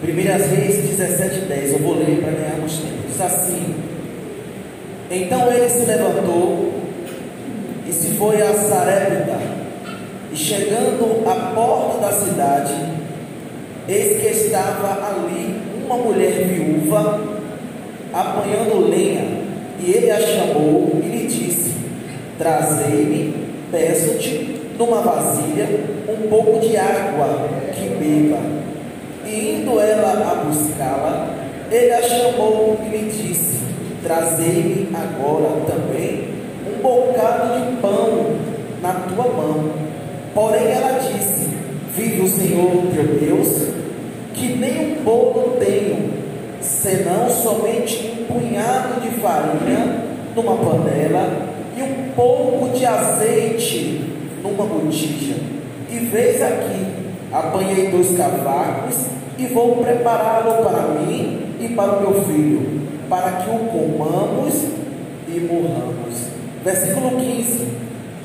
Primeiras Reis 17, 10. Eu vou ler para ganharmos tempo. Diz assim: Então ele se levantou e se foi a Sarepta. E chegando à porta da cidade, eis que estava ali uma mulher viúva apanhando lenha. E ele a chamou e lhe disse: Trazei-me, peço-te, numa vasilha, um pouco de água que beba. Indo ela a buscá-la, ele a chamou e lhe disse: Trazei-me agora também um bocado de pão na tua mão. Porém ela disse: Vive o Senhor teu Deus, que nem um bolo tenho, senão somente um punhado de farinha numa panela e um pouco de azeite numa botija. E veis aqui, apanhei dois cavacos e vou prepará-lo para mim e para o meu filho, para que o comamos e morramos. Versículo 15.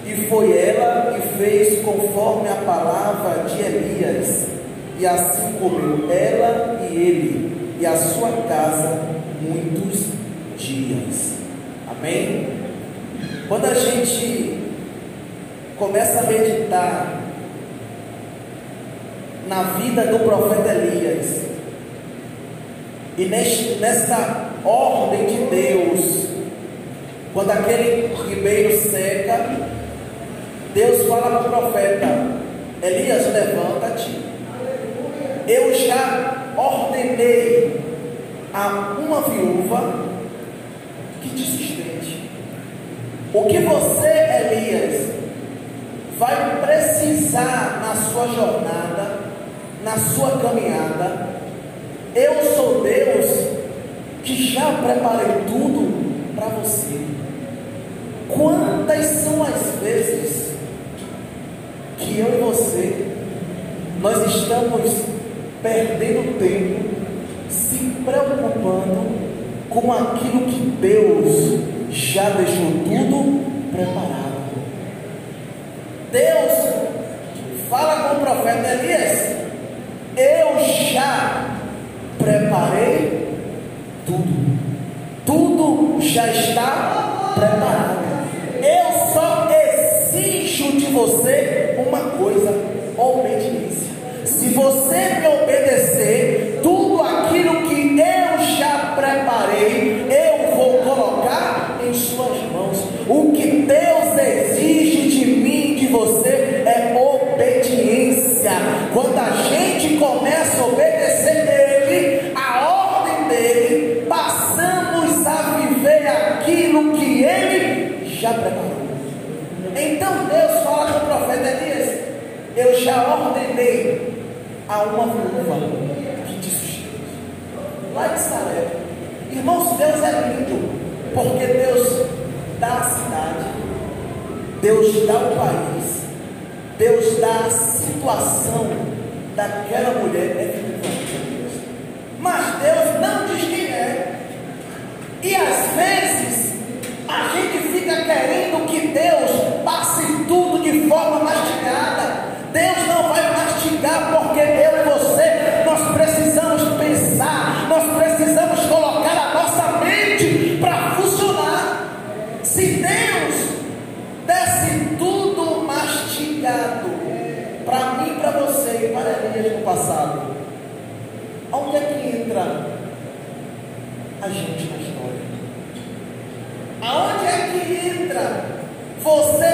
E foi ela e fez conforme a palavra de Elias, e assim comeu ela e ele e a sua casa muitos dias. Amém? Quando a gente começa a meditar na vida do profeta Elias, e neste, nesta ordem de Deus, quando aquele ribeiro seca, Deus fala para o profeta: Elias, levanta-te. Eu já ordenei a uma viúva que te sustente. O que você, Elias, vai precisar na sua jornada, na sua caminhada, eu sou Deus que já preparei tudo para você. Quantas são as vezes que eu e você nós estamos perdendo tempo se preocupando com aquilo que Deus já deixou tudo preparado? Deus fala com o profeta Elias: Saré. Irmãos, Deus é lindo, porque Deus dá a cidade, Deus dá o país, Deus dá a situação daquela mulher é viúva. Mas Deus não diz quem é. E às vezes precisamos colocar a nossa mente para funcionar. Se Deus desse tudo mastigado para mim, para você e para Elias no passado, onde é que entra a gente na história? Aonde é que entra você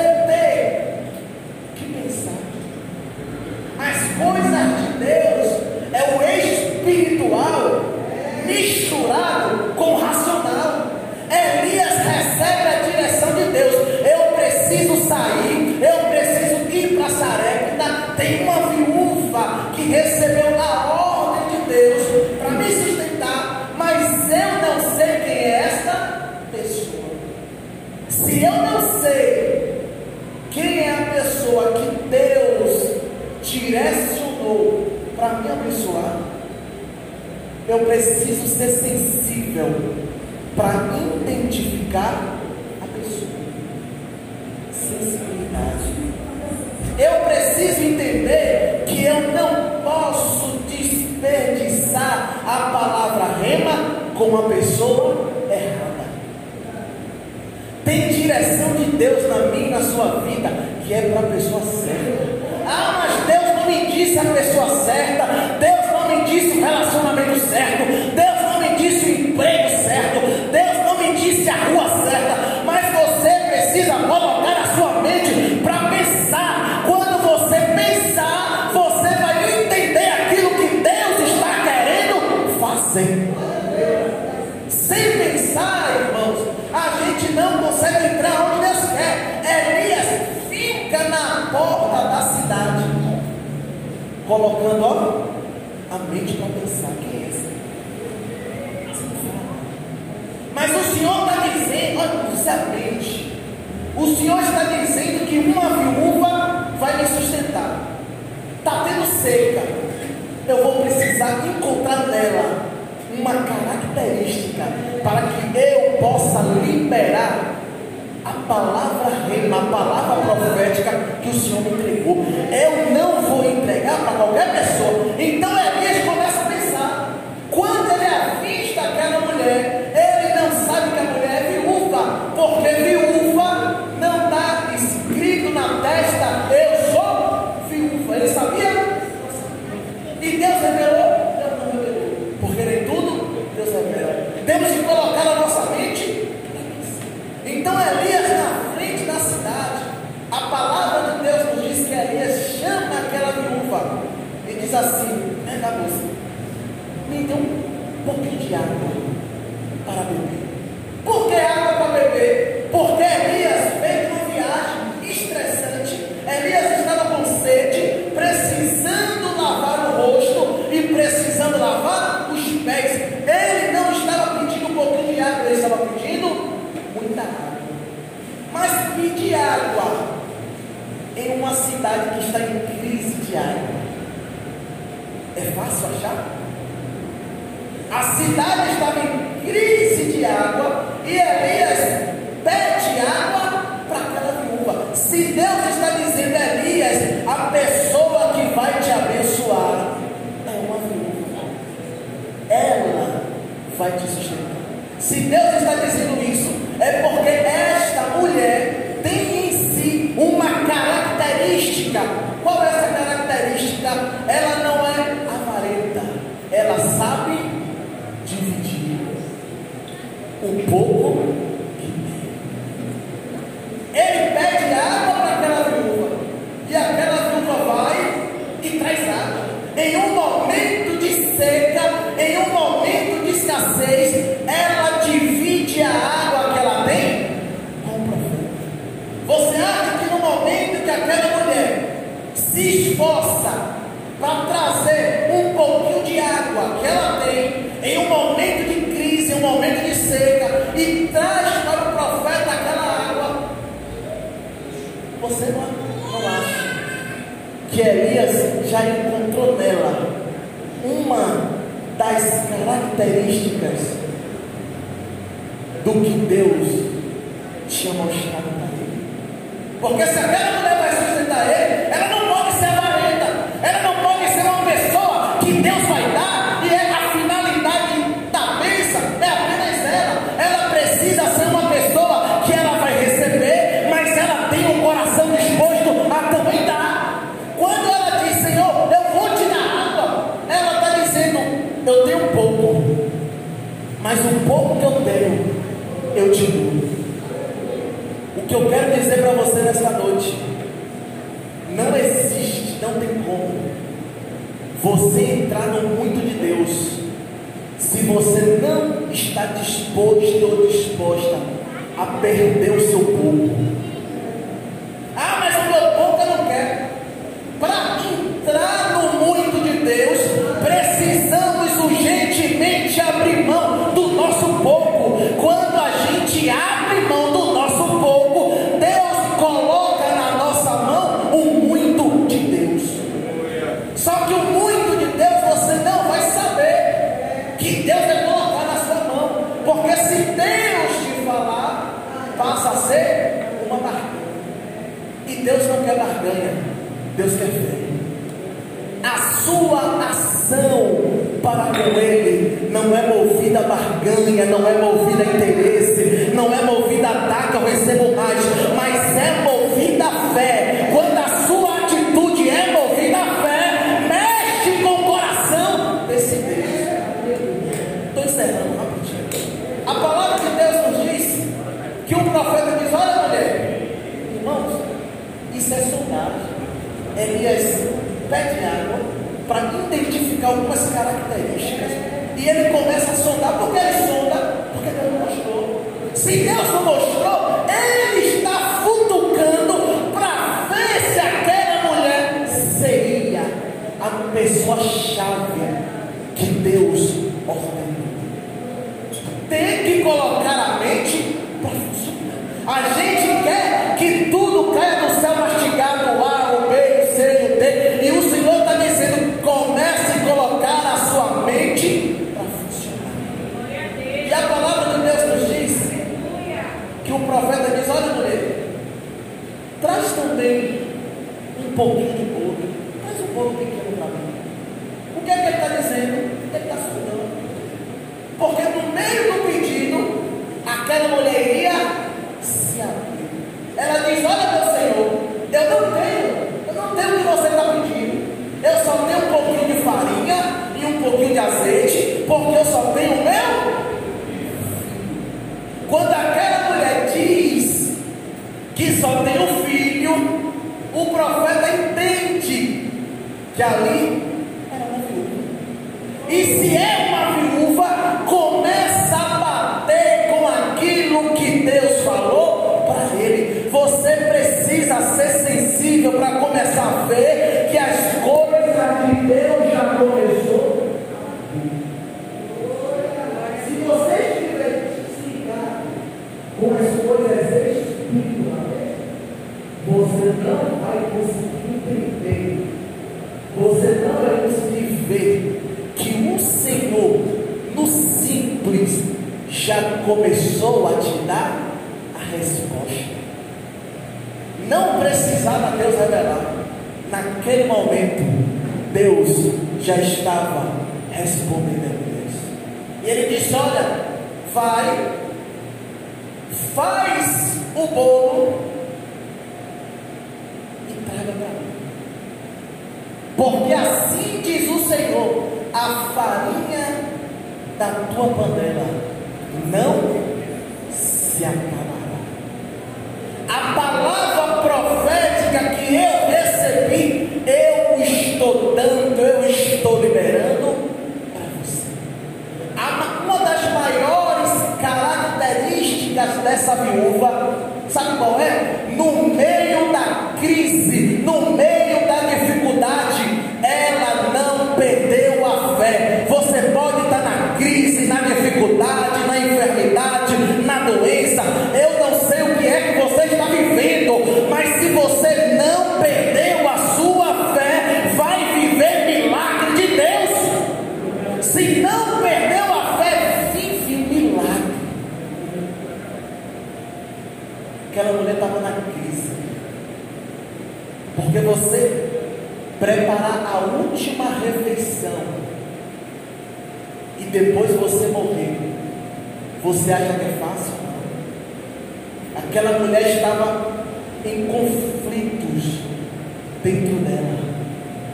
Se eu não sei quem é a pessoa que Deus direcionou para me abençoar, eu preciso ser sensível para identificar a pessoa. Sensibilidade. Eu preciso entender que eu não posso desperdiçar a palavra rema com uma pessoa Deus na minha e na sua vida que é para a pessoa certa. Ah, mas Deus não me disse a pessoa certa, Deus não me disse o relacionamento colocando ó, a mente para pensar que é essa. Mas o Senhor está dizendo, olha, isso é mente. O Senhor está dizendo que uma viúva vai me sustentar. Está tendo seca. Eu vou precisar encontrar nela uma característica para que eu possa liberar a palavra reina, a palavra profética que o Senhor me entregou. o para qualquer pessoa, fácil achar. A cidade estava em crise de água e Elias pede água para aquela viúva. Se Deus está dizendo, Elias, a pessoa que vai te abençoar é uma viúva. Ela vai te sustentar. Se Deus do que Deus tinha mostrado para ele. Porque se aquela O que eu quero dizer para você nessa noite, não existe, não tem como você entrar no muito de Deus se você não está disposto ou disposta a perder o seu corpo Deus não quer barganha, Deus quer fé. A sua ação para com Ele não é movida a barganha, não é movida a interesse, não é movida a ataque, eu recebo mais. O que, é que ele está dizendo? Ele é está estudando. Porque no meio do pedido, aquela mulher iria se abrir. Ela diz: Olha, meu Senhor, eu não tenho, eu não tenho o que você está pedindo. Eu só tenho um pouquinho de farinha e um pouquinho de azeite, porque eu só tenho o meu. Quando aquela mulher diz que só tem um filho, o profeta entende que ali era um filho. E se eu E ele disse: Olha, vai, faz o bolo e traga para mim. Porque assim diz o Senhor: a farinha da tua panela não se acaba. Aquela mulher estava em conflitos dentro dela,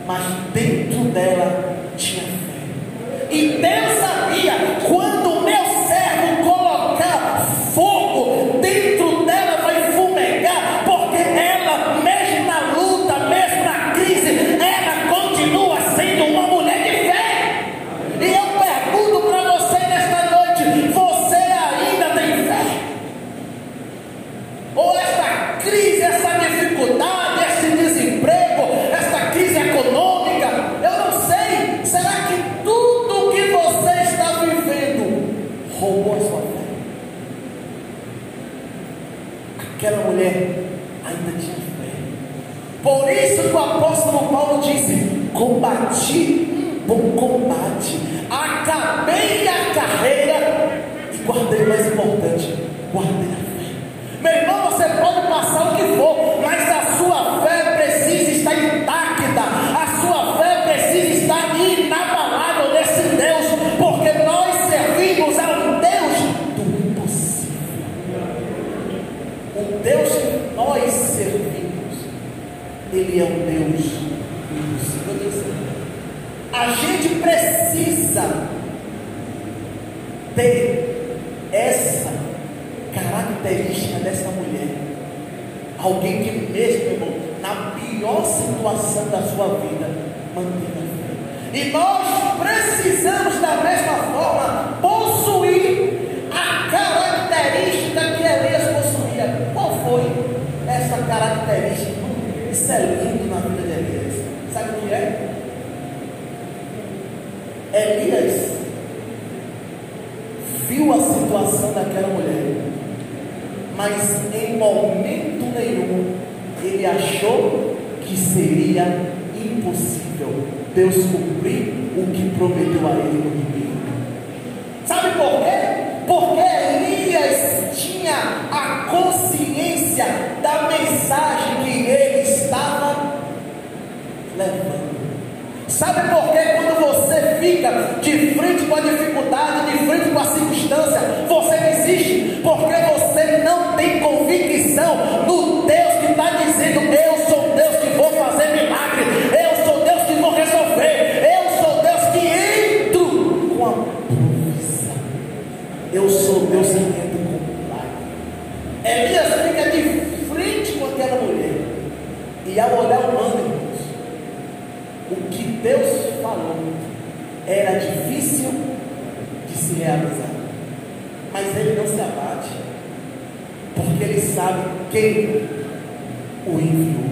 mas dentro dela tinha fé. E Deus sabia quando É isso que o apóstolo Paulo disse: combati bom combate, acabei a carreira e guardei o mais importante, guardei a fé. Meu irmão, você pode passar o que Ele é um Deus impossível. A gente precisa ter essa característica dessa mulher. Alguém que mesmo, irmão, na pior situação da sua vida, mantenha a fé. E nós precisamos da mesma forma possuir a característica que Elias possuía. Qual foi essa característica? É lindo na vida de Elias. Sabe o que é? Elias viu a situação daquela mulher, mas em momento nenhum ele achou que seria impossível Deus cumprir o que prometeu a ele no ribeiro. Sabe por quê? Porque Elias tinha a consciência da mensagem levando. Sabe por quê? Quando você fica de frente com a dificuldade, de frente com a circunstância, você desiste, porque você não tem convicção no Deus que está dizendo: Eu sou Deus que vou fazer milagre, eu sou Deus que vou resolver, eu sou Deus que entro com a provisão, eu sou Deus que entro com o milagre. Elias fica de frente com aquela mulher, e ao olhar o humano, o que Deus falou era difícil de se realizar, mas ele não se abate, porque ele sabe quem o enviou.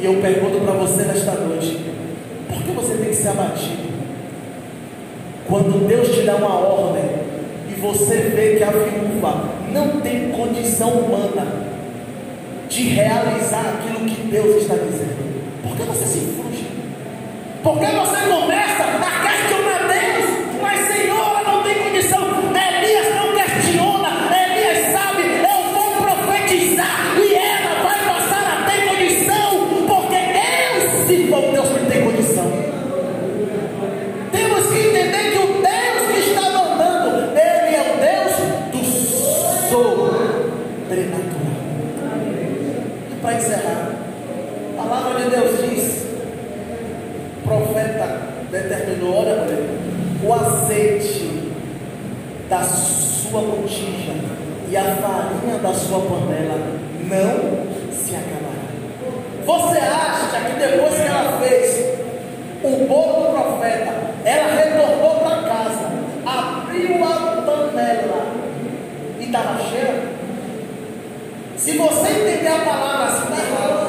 E eu pergunto para você nesta noite: por que você tem que se abatido? Quando Deus te dá uma ordem e você vê que a viúva não tem condição humana de realizar aquilo que Deus está dizendo, por que você se frustra? Porque você começa da sua botija e a farinha da sua panela não se acabará. Você acha que depois que ela fez o bolo do profeta, ela retornou para casa, abriu a panela e estava cheia? Se você entender a palavra assim, está.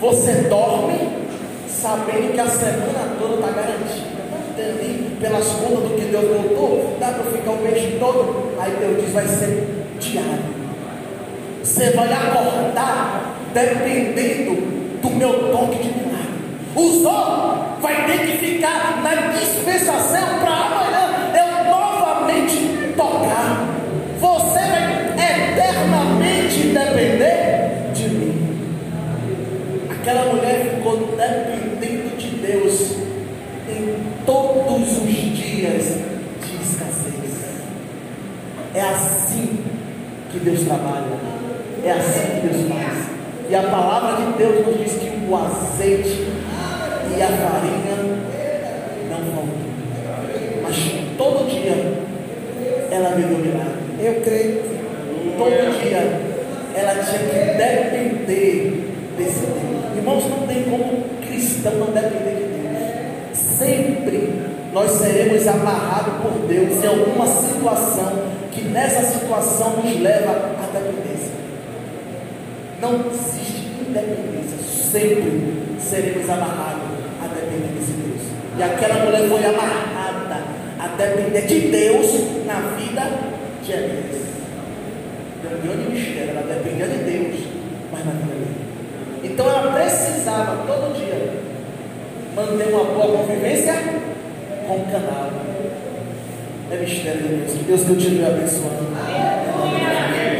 Você dorme sabendo que a semana toda está garantida. Tem ali pelas contas do que Deus botou, dá para ficar o mês todo. Aí Deus diz: vai ser diário. Você vai acordar dependendo do meu toque de milagre. Usou, vai ter que ficar na dispensação para amanhã eu novamente tocar. Você vai eternamente depender de mim. Aquela dependendo de Deus em todos os dias de escassez. É assim que Deus trabalha. É assim que Deus faz. E a palavra de Deus nos diz que o azeite e a farinha não faltou. Mas todo dia ela um milagre. Eu creio. Todo dia ela tinha que depender desse Deus. Irmãos, não tem como cristão não depender de Deus. Sempre nós seremos amarrados por Deus em alguma situação que nessa situação nos leva à dependência. Não existe independência. Sempre seremos amarrados a depender desse Deus. E aquela mulher foi amarrada a depender de Deus na vida de Elias. É um grande mistério, ela dependia de Deus, mas na vida dele. Então ela precisava todo dia manter uma boa convivência com o canal. É mistério de Deus. Que Deus continue abençoando. Amém.